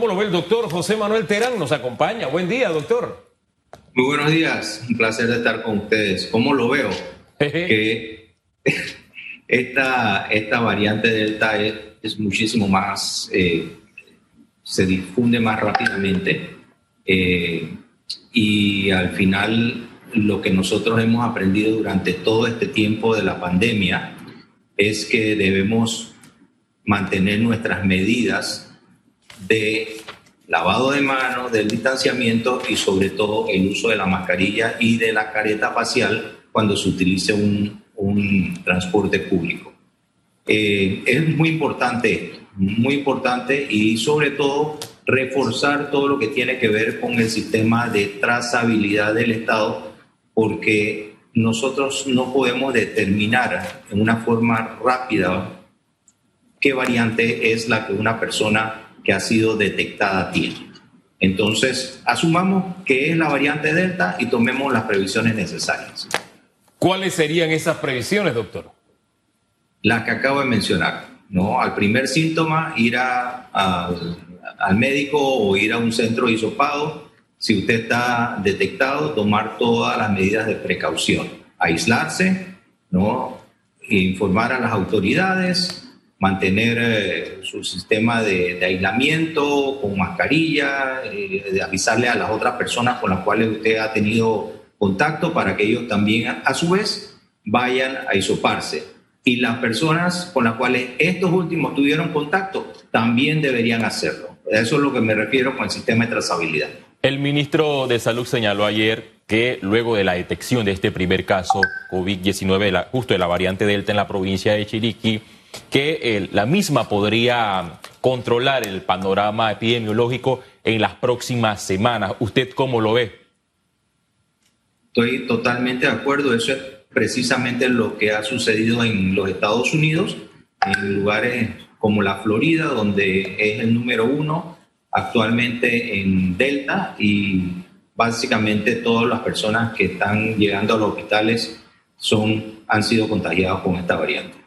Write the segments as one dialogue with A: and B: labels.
A: ¿Cómo lo ve el doctor José Manuel Terán? Nos acompaña. Buen día, doctor.
B: Muy buenos días, un placer de estar con ustedes. ¿Cómo lo veo? que esta, esta variante Delta es, muchísimo más, eh, se difunde más rápidamente eh, y al final lo que nosotros hemos aprendido durante todo este tiempo de la pandemia es que debemos mantener nuestras medidas de lavado de manos, del distanciamiento y sobre todo el uso de la mascarilla y de la careta facial cuando se utilice un, transporte público. Eh, es muy importante muy importante y sobre todo reforzar todo lo que tiene que ver con el sistema de trazabilidad del Estado, porque nosotros no podemos determinar en una forma rápida qué variante es la que una persona que ha sido detectada tiene. Entonces, asumamos que es la variante Delta y tomemos las previsiones necesarias.
A: ¿Cuáles serían esas previsiones, doctor?
B: Las que acabo de mencionar, ¿no? Al primer síntoma, ir al médico o ir a un centro hisopado. Si usted está detectado, tomar todas las medidas de precaución. Aislarse, ¿no? Informar a las autoridades, mantener eh, su sistema de, aislamiento con mascarilla, eh, de avisarle a las otras personas con las cuales usted ha tenido contacto para que ellos también a, su vez vayan a isoparse. Y las personas con las cuales estos últimos tuvieron contacto también deberían hacerlo. Eso es lo que me refiero con el sistema de trazabilidad.
A: El ministro de Salud señaló ayer que luego de la detección de este primer caso COVID-19, justo de la variante Delta en la provincia de Chiriquí, que la misma podría controlar el panorama epidemiológico en las próximas semanas. ¿Usted cómo lo ve?
B: Estoy totalmente de acuerdo. Eso es precisamente lo que ha sucedido en los Estados Unidos, en lugares como la Florida, donde es el número uno actualmente en Delta y básicamente todas las personas que están llegando a los hospitales son, han sido contagiados con esta variante.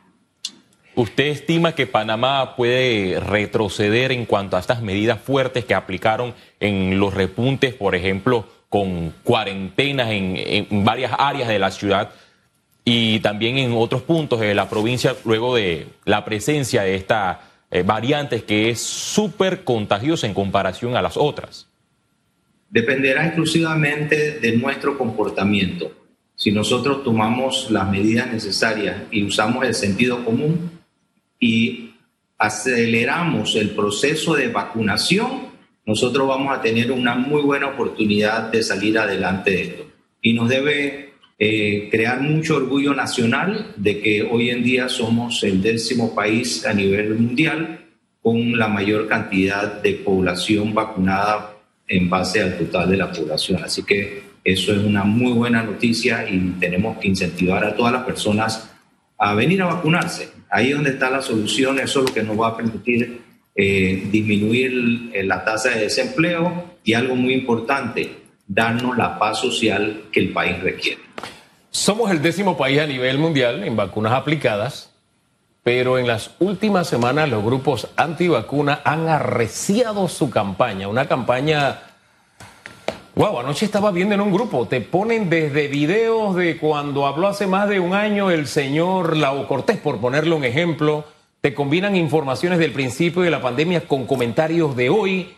A: ¿Usted estima que Panamá puede retroceder en cuanto a estas medidas fuertes que aplicaron en los repuntes, por ejemplo, con cuarentenas en, varias áreas de la ciudad y también en otros puntos de la provincia luego de la presencia de esta eh, variante que es súper contagiosa en comparación a las otras?
B: Dependerá exclusivamente de nuestro comportamiento. Si nosotros tomamos las medidas necesarias y usamos el sentido común, y aceleramos el proceso de vacunación, nosotros vamos a tener una muy buena oportunidad de salir adelante de esto. Y nos debe eh, crear mucho orgullo nacional de que hoy en día somos el décimo país a nivel mundial con la mayor cantidad de población vacunada en base al total de la población. Así que eso es una muy buena noticia y tenemos que incentivar a todas las personas a venir a vacunarse. Ahí es donde está la solución, eso es lo que nos va a permitir eh, disminuir la tasa de desempleo y algo muy importante, darnos la paz social que el país requiere.
A: Somos el décimo país a nivel mundial en vacunas aplicadas, pero en las últimas semanas los grupos antivacunas han arreciado su campaña, una campaña Wow, anoche estaba viendo en un grupo, te ponen desde videos de cuando habló hace más de un año el señor Lau Cortés, por ponerle un ejemplo, te combinan informaciones del principio de la pandemia con comentarios de hoy,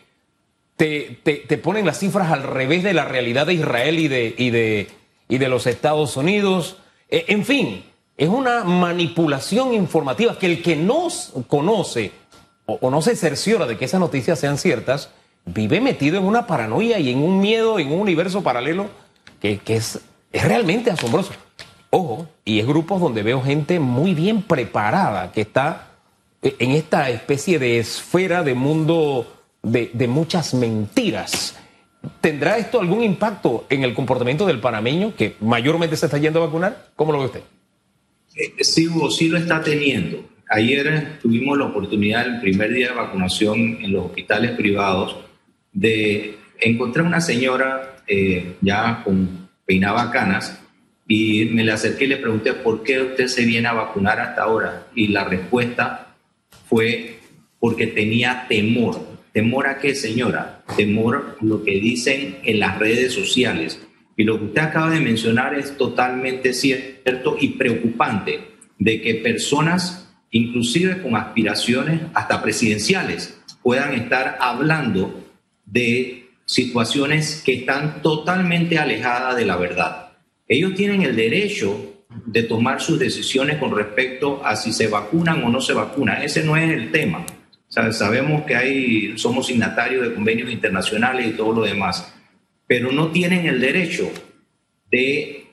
A: te, te, ponen las cifras al revés de la realidad de Israel y de, y de, y de los Estados Unidos. E, en fin, es una manipulación informativa que el que no conoce o, o no se cerciora de que esas noticias sean ciertas, vive metido en una paranoia y en un miedo, en un universo paralelo que, es, es realmente asombroso. Ojo, y es grupos donde veo gente muy bien preparada, que está en esta especie de esfera de mundo de, de, muchas mentiras. ¿Tendrá esto algún impacto en el comportamiento del panameño que mayormente se está yendo a vacunar? ¿Cómo lo ve usted?
B: Eh, sí, sí lo está teniendo. Ayer tuvimos la oportunidad, el primer día de vacunación en los hospitales privados, de encontrar una señora eh, ya con peinaba canas y me le acerqué y le pregunté por qué usted se viene a vacunar hasta ahora y la respuesta fue porque tenía temor, ¿Temor a qué, señora? Temor a lo que dicen en las redes sociales. Y lo que usted acaba de mencionar es totalmente cierto y preocupante, de que personas, inclusive con aspiraciones hasta presidenciales, puedan estar hablando de situaciones que están totalmente alejadas de la verdad. Ellos tienen el derecho de tomar sus decisiones con respecto a si se vacunan o no se vacunan. Ese no es el tema. sabemos que hay, somos signatarios de convenios internacionales y todo lo demás, pero no tienen el derecho de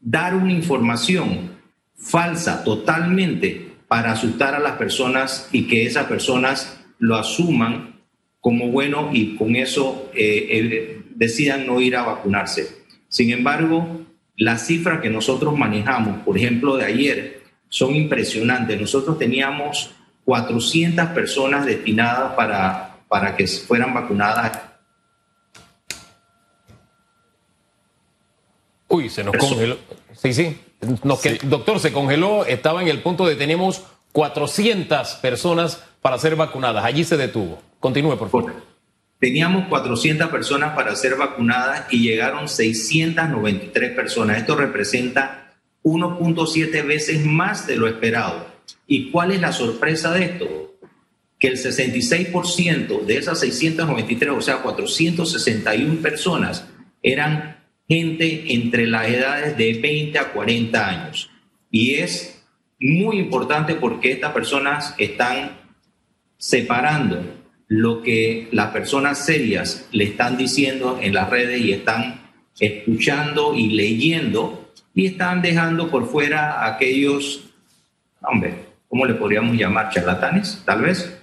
B: dar una información falsa totalmente para asustar a las personas y que esas personas lo asuman como bueno y con eso eh, eh, decidan no ir a vacunarse. Sin embargo, las cifras que nosotros manejamos, por ejemplo, de ayer, son impresionantes. Nosotros teníamos 400 personas destinadas para, para que fueran vacunadas.
A: Uy, se nos congeló. Sí, sí. Doctor, se congeló. Estaba en el punto de tenemos 400 personas para ser vacunadas. Allí se detuvo. Continúe, por favor.
B: Teníamos 400 personas para ser vacunadas y llegaron 693 personas. Esto representa 1.7 veces más de lo esperado. ¿Y cuál es la sorpresa de esto? Que el 66% de esas 693, o sea, 461 personas, eran gente entre las edades de 20 a 40 años. Y es muy importante porque estas personas están separando lo que las personas serias le están diciendo en las redes y están escuchando y leyendo y están dejando por fuera aquellos, hombre, ¿cómo le podríamos llamar? Charlatanes, tal vez.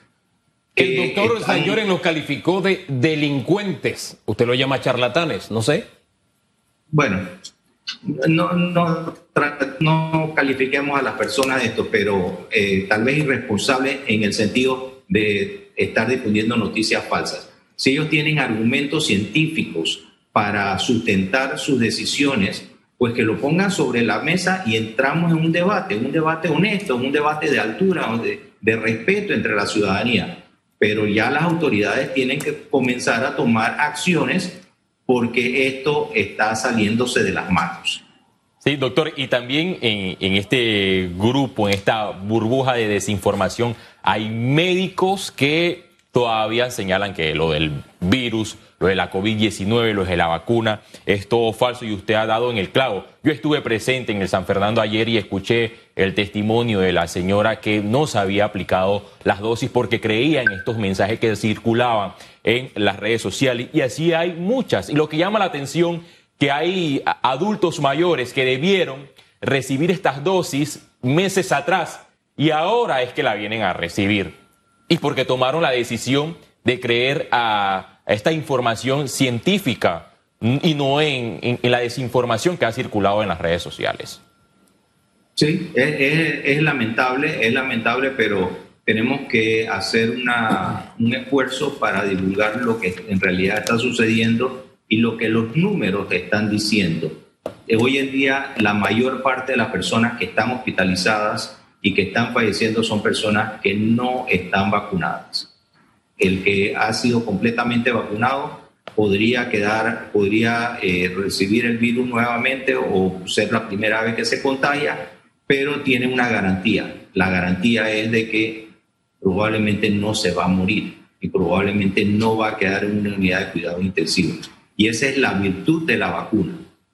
A: El doctor están... los calificó de delincuentes. Usted lo llama charlatanes, no sé.
B: Bueno, no, no, no califiquemos a las personas de esto, pero eh, tal vez irresponsable en el sentido de estar difundiendo noticias falsas. Si ellos tienen argumentos científicos para sustentar sus decisiones, pues que lo pongan sobre la mesa y entramos en un debate, un debate honesto, un debate de altura, de, de respeto entre la ciudadanía. Pero ya las autoridades tienen que comenzar a tomar acciones porque esto está saliéndose de las manos.
C: Sí, doctor, y también en, en, este grupo, en esta burbuja de desinformación, hay médicos que todavía señalan que lo del virus, lo de la COVID-19, lo de la vacuna, es todo falso y usted ha dado en el clavo. Yo estuve presente en el San Fernando ayer y escuché el testimonio de la señora que no se había aplicado las dosis porque creía en estos mensajes que circulaban en las redes sociales y así hay muchas. Y lo que llama la atención que hay adultos mayores que debieron recibir estas dosis meses atrás y ahora es que la vienen a recibir. Y porque tomaron la decisión de creer a, esta información científica y no en, la desinformación que ha circulado en las redes sociales.
B: Sí, es, lamentable, es lamentable, pero tenemos que hacer un esfuerzo para divulgar lo que en realidad está sucediendo y lo que los números están diciendo. Hoy en día la mayor parte de las personas que están hospitalizadas y que están falleciendo son personas que no están vacunadas. El que ha sido completamente vacunado podría quedar, podría eh, recibir el virus nuevamente o ser la primera vez que se contagia, pero tiene una garantía. La garantía es de que probablemente no se va a morir y probablemente no va a quedar en una unidad de cuidado intensivo. Y esa es la virtud de la vacuna.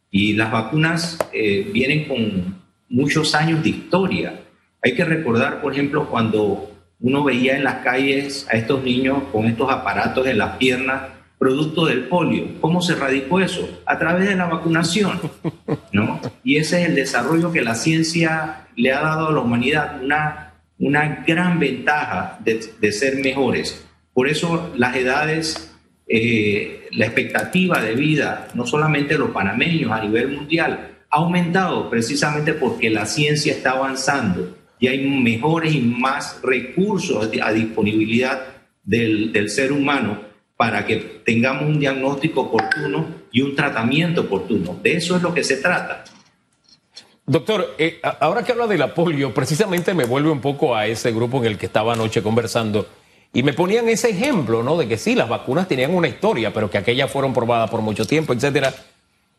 B: Y las vacunas eh, vienen con muchos años de historia. Hay que recordar, por ejemplo, cuando uno veía en las calles a estos niños con estos aparatos en las piernas, producto del polio. ¿Cómo se radicó eso? A través de la vacunación, ¿no? Y ese es el desarrollo que la ciencia le ha dado a la humanidad, una, una gran ventaja de, ser mejores. Por eso las edades, eh, la expectativa de vida, no solamente los panameños a nivel mundial, ha aumentado precisamente porque la ciencia está avanzando y hay mejores y más recursos a disponibilidad del, del ser humano para que tengamos un diagnóstico oportuno y un tratamiento oportuno. De eso es lo que se trata.
A: Doctor, eh, ahora que habla de la polio, precisamente me vuelve un poco a ese grupo en el que estaba anoche conversando Y me ponían ese ejemplo, ¿no? De que sí, las vacunas tenían una historia, pero que aquellas fueron probadas por mucho tiempo, etcétera,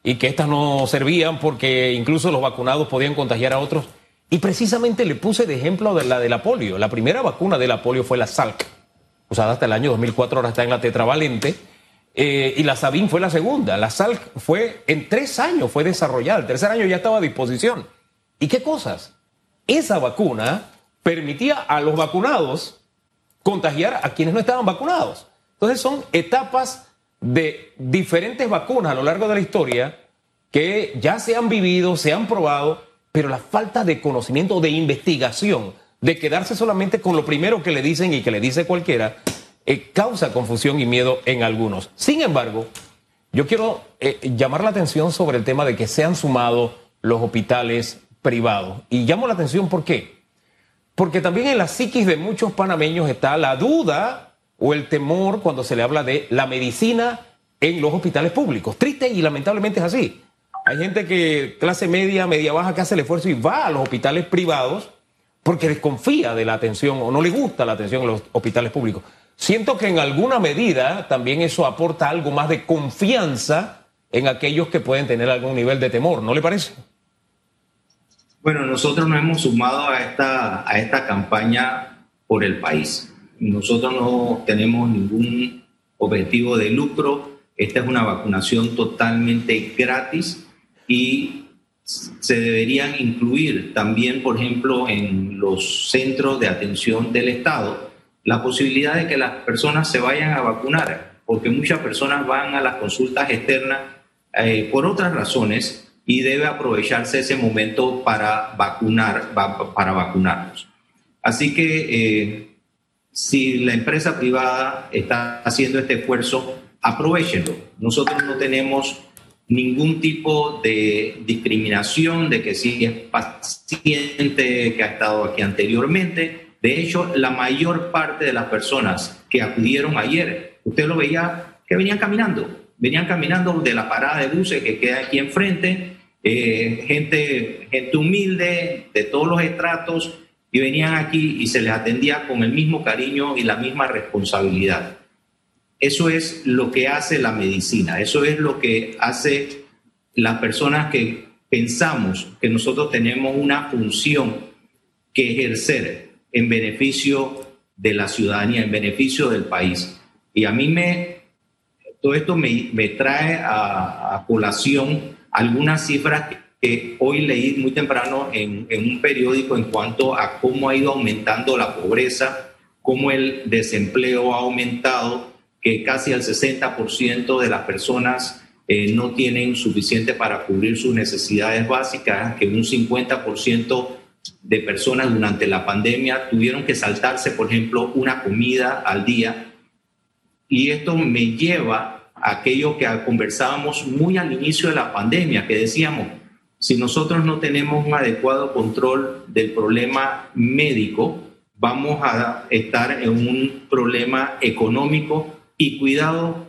A: y que estas no servían porque incluso los vacunados podían contagiar a otros. Y precisamente le puse de ejemplo la de la polio. La primera vacuna de la polio fue la Salk, usada hasta el año 2004, ahora está en la tetravalente. Eh, y la Sabin fue la segunda. La Salk fue, en tres años fue desarrollada. El tercer año ya estaba a disposición. ¿Y qué cosas? Esa vacuna permitía a los vacunados contagiar a quienes no estaban vacunados. Entonces son etapas de diferentes vacunas a lo largo de la historia que ya se han vivido, se han probado, pero la falta de conocimiento, de investigación, de quedarse solamente con lo primero que le dicen y que le dice cualquiera, eh, causa confusión y miedo en algunos. Sin embargo, yo quiero eh, llamar la atención sobre el tema de que se han sumado los hospitales privados. Y llamo la atención por qué. Porque también en la psiquis de muchos panameños está la duda o el temor cuando se le habla de la medicina en los hospitales públicos. Triste y lamentablemente es así. Hay gente que, clase media, media baja, que hace el esfuerzo y va a los hospitales privados porque desconfía de la atención o no le gusta la atención en los hospitales públicos. Siento que en alguna medida también eso aporta algo más de confianza en aquellos que pueden tener algún nivel de temor, ¿no le parece?
B: Bueno, nosotros nos hemos sumado a esta, a esta campaña por el país. Nosotros no tenemos ningún objetivo de lucro. Esta es una vacunación totalmente gratis y se deberían incluir también, por ejemplo, en los centros de atención del Estado, la posibilidad de que las personas se vayan a vacunar, porque muchas personas van a las consultas externas eh, por otras razones y debe aprovecharse ese momento para vacunar, para vacunarnos. Así que eh, si la empresa privada está haciendo este esfuerzo, aprovechenlo. Nosotros no tenemos ningún tipo de discriminación de que si es paciente que ha estado aquí anteriormente. De hecho, la mayor parte de las personas que acudieron ayer, usted lo veía que venían caminando, venían caminando de la parada de buses que queda aquí enfrente eh, gente, gente humilde de todos los estratos y venían aquí y se les atendía con el mismo cariño y la misma responsabilidad. Eso es lo que hace la medicina, eso es lo que hace las personas que pensamos que nosotros tenemos una función que ejercer en beneficio de la ciudadanía, en beneficio del país. Y a mí me, todo esto me, me trae a, a colación algunas cifras que hoy leí muy temprano en, un periódico en cuanto a cómo ha ido aumentando la pobreza, cómo el desempleo ha aumentado, que casi el 60% de las personas eh, no tienen suficiente para cubrir sus necesidades básicas, que un 50% de personas durante la pandemia tuvieron que saltarse, por ejemplo, una comida al día. Y esto me lleva aquello que conversábamos muy al inicio de la pandemia, que decíamos, si nosotros no tenemos un adecuado control del problema médico, vamos a estar en un problema económico y cuidado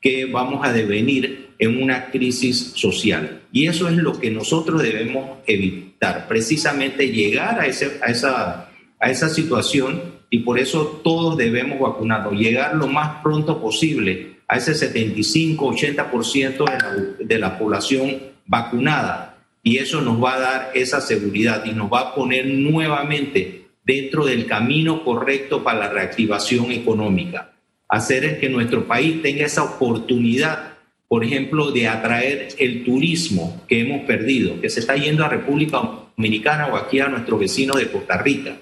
B: que vamos a devenir en una crisis social. Y eso es lo que nosotros debemos evitar, precisamente llegar a, ese, a, esa, a esa situación y por eso todos debemos vacunarnos, llegar lo más pronto posible a ese 75-80% de la, de la población vacunada. Y eso nos va a dar esa seguridad y nos va a poner nuevamente dentro del camino correcto para la reactivación económica. Hacer que nuestro país tenga esa oportunidad, por ejemplo, de atraer el turismo que hemos perdido, que se está yendo a República Dominicana o aquí a nuestro vecino de Costa Rica.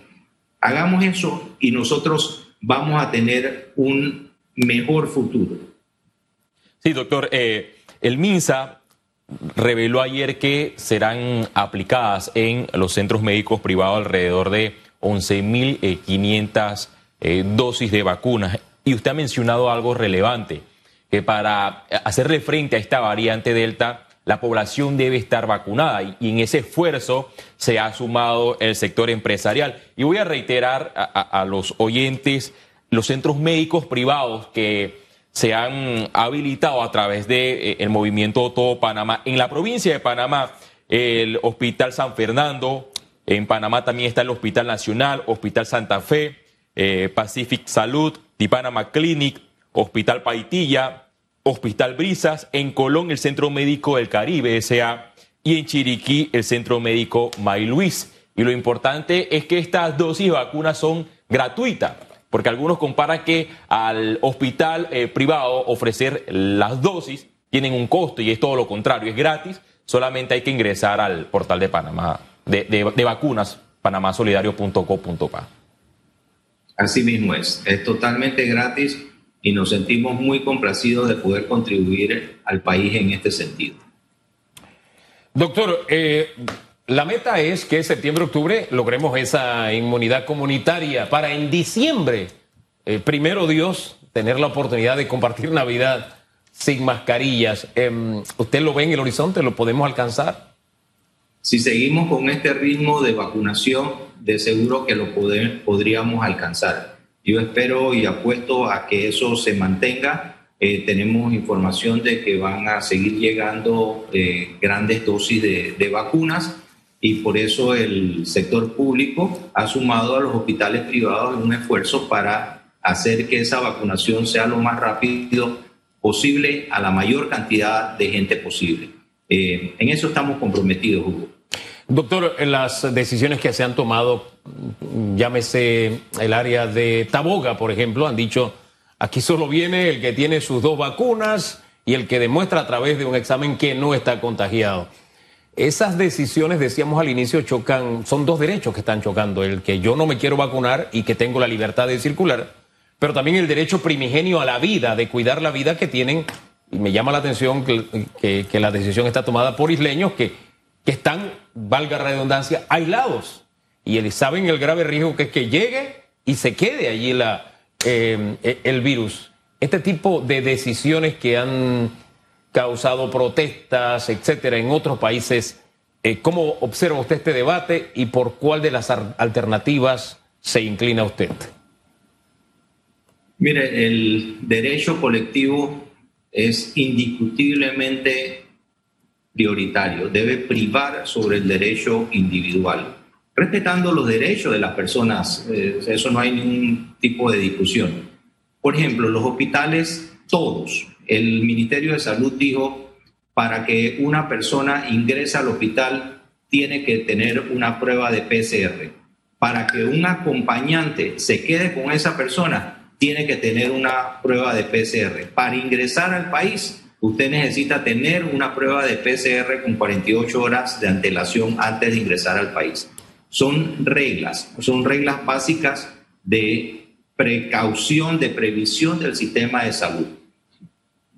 B: Hagamos eso y nosotros vamos a tener un mejor futuro.
C: Sí, doctor. Eh, el MINSA reveló ayer que serán aplicadas en los centros médicos privados alrededor de 11.500 eh, dosis de vacunas. Y usted ha mencionado algo relevante, que para hacerle frente a esta variante Delta, la población debe estar vacunada y, en ese esfuerzo se ha sumado el sector empresarial. Y voy a reiterar a los oyentes, los centros médicos privados que se han habilitado a través del de, eh, movimiento Todo Panamá. En la provincia de Panamá, el Hospital San Fernando, en Panamá también está el Hospital Nacional, Hospital Santa Fe, eh, Pacific Salud, Tipanama Clinic, Hospital Paitilla, Hospital Brisas, en Colón el Centro Médico del Caribe, S.A., y en Chiriquí el Centro Médico May Luis. Y lo importante es que estas dosis de vacunas son gratuitas, porque algunos comparan que al hospital eh, privado ofrecer las dosis tienen un costo y es todo lo contrario, es gratis, solamente hay que ingresar al portal de Panamá, de, de, vacunas, panamasolidario.co.pa.
B: Así mismo es, es totalmente gratis y nos sentimos muy complacidos de poder contribuir al país en este sentido.
A: Doctor, eh, la meta es que septiembre-octubre logremos esa inmunidad comunitaria para en diciembre, eh, primero Dios, tener la oportunidad de compartir Navidad sin mascarillas. Em, ¿Usted lo ve en el horizonte? ¿Lo podemos alcanzar?
B: Si seguimos con este ritmo de vacunación, de seguro que lo podríamos alcanzar. Yo espero y apuesto a que eso se mantenga. Eh, tenemos información de que van a seguir llegando eh, grandes dosis de, de vacunas y por eso el sector público ha sumado a los hospitales privados un esfuerzo para hacer que esa vacunación sea lo más rápido posible a la mayor cantidad de gente posible. Eh, en eso estamos comprometidos, Hugo.
A: Doctor, las decisiones que se han tomado, llámese el área de Taboga, por ejemplo, han dicho, aquí solo viene el que tiene sus dos vacunas y el que demuestra a través de un examen que no está contagiado. Esas decisiones, decíamos al inicio, chocan, son dos derechos que están chocando, el que yo no me quiero vacunar y que tengo la libertad de circular, pero también el derecho primigenio a la vida, de cuidar la vida que tienen, y me llama la atención que, la decisión está tomada por isleños que, que están, valga redundancia, aislados. Y saben el grave riesgo que es que llegue y se quede allí la, eh, el virus. Este tipo de decisiones que han causado protestas, etcétera, en otros países, eh, ¿cómo observa usted este debate y por cuál de las alternativas se inclina usted?
B: Mire, el derecho colectivo es indiscutiblemente prioritario, debe privar sobre el derecho individual, respetando los derechos de las personas, eh, eso no hay ningún tipo de discusión. Por ejemplo, los hospitales, todos, el Ministerio de Salud dijo, para que una persona ingrese al hospital tiene que tener una prueba de PCR. Para que un acompañante se quede con esa persona, tiene que tener una prueba de PCR. Para ingresar al país, usted necesita tener una prueba de PCR con 48 horas de antelación antes de ingresar al país. Son reglas, son reglas básicas de precaución, de previsión del sistema de salud.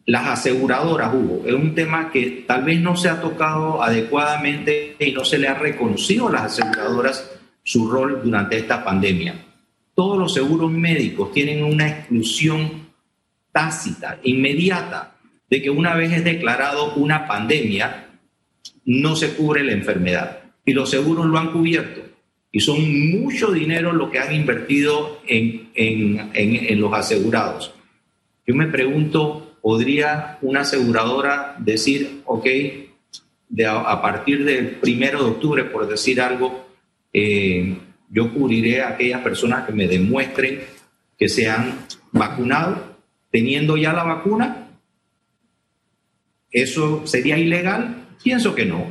B: Las aseguradoras, Hugo, es un tema que tal vez no se ha tocado adecuadamente y no se le ha reconocido a las aseguradoras su rol durante esta pandemia todos los seguros médicos tienen una exclusión tácita, inmediata, de que una vez es declarado una pandemia, no se cubre la enfermedad. Y los seguros lo han cubierto. Y son mucho dinero lo que han invertido en, en los asegurados. Yo me pregunto, ¿podría una aseguradora decir, ok, de a, partir del primero de octubre, por decir algo, eh, yo cubriré a aquellas personas que me demuestren que se han vacunado teniendo ya la vacuna. ¿Eso sería ilegal? Pienso que no.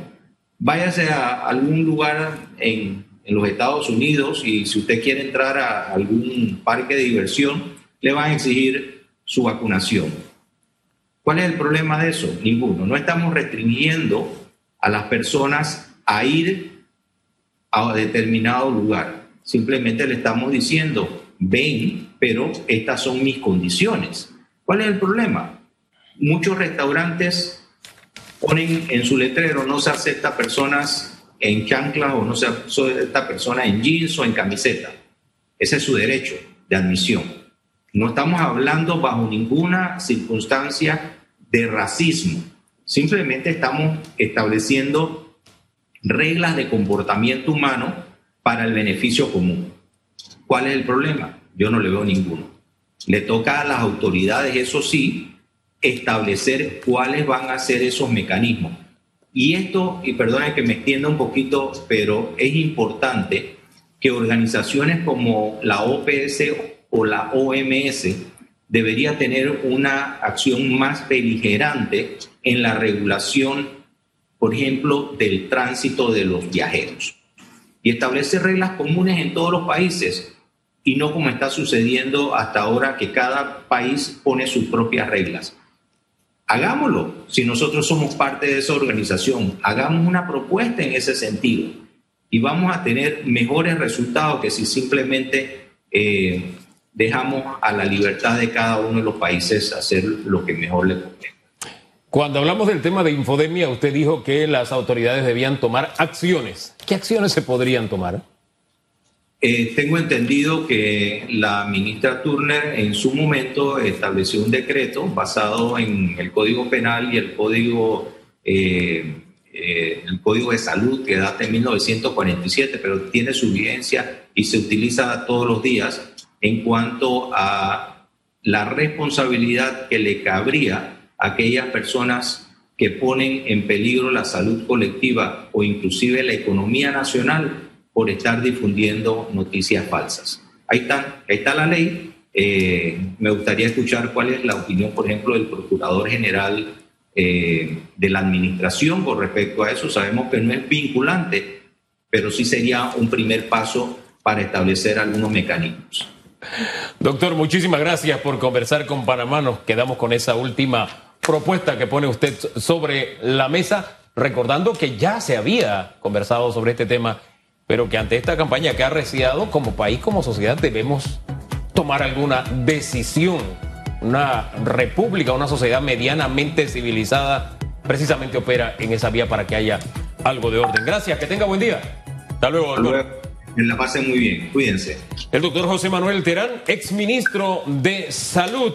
B: Váyase a algún lugar en, en los Estados Unidos y si usted quiere entrar a algún parque de diversión, le van a exigir su vacunación. ¿Cuál es el problema de eso? Ninguno. No estamos restringiendo a las personas a ir a determinado lugar. Simplemente le estamos diciendo, ven, pero estas son mis condiciones. ¿Cuál es el problema? Muchos restaurantes ponen en su letrero, no se acepta personas en chanclas o no se acepta personas en jeans o en camiseta. Ese es su derecho de admisión. No estamos hablando bajo ninguna circunstancia de racismo. Simplemente estamos estableciendo reglas de comportamiento humano para el beneficio común. ¿Cuál es el problema? Yo no le veo ninguno. Le toca a las autoridades, eso sí, establecer cuáles van a ser esos mecanismos. Y esto, y perdone que me extienda un poquito, pero es importante que organizaciones como la OPS o la OMS debería tener una acción más beligerante en la regulación, por ejemplo, del tránsito de los viajeros y establecer reglas comunes en todos los países y no como está sucediendo hasta ahora que cada país pone sus propias reglas. Hagámoslo, si nosotros somos parte de esa organización, hagamos una propuesta en ese sentido y vamos a tener mejores resultados que si simplemente eh, dejamos a la libertad de cada uno de los países hacer lo que mejor le conviene.
A: Cuando hablamos del tema de infodemia, usted dijo que las autoridades debían tomar acciones. ¿Qué acciones se podrían tomar?
B: Eh, tengo entendido que la ministra Turner en su momento estableció un decreto basado en el Código Penal y el Código, eh, eh, el Código de Salud que data en 1947, pero tiene su vigencia y se utiliza todos los días en cuanto a la responsabilidad que le cabría a aquellas personas que ponen en peligro la salud colectiva o inclusive la economía nacional por estar difundiendo noticias falsas. Ahí está, ahí está la ley. Eh, me gustaría escuchar cuál es la opinión, por ejemplo, del Procurador General eh, de la Administración con respecto a eso. Sabemos que no es vinculante, pero sí sería un primer paso para establecer algunos mecanismos.
A: Doctor, muchísimas gracias por conversar con Panamá. Nos quedamos con esa última propuesta que pone usted sobre la mesa, recordando que ya se había conversado sobre este tema pero que ante esta campaña que ha arreciado, como país, como sociedad, debemos tomar alguna decisión. Una república, una sociedad medianamente civilizada, precisamente opera en esa vía para que haya algo de orden. Gracias, que tenga buen día.
B: Hasta luego, doctor. Que la pasen muy bien, cuídense.
A: El doctor José Manuel Terán, exministro de Salud.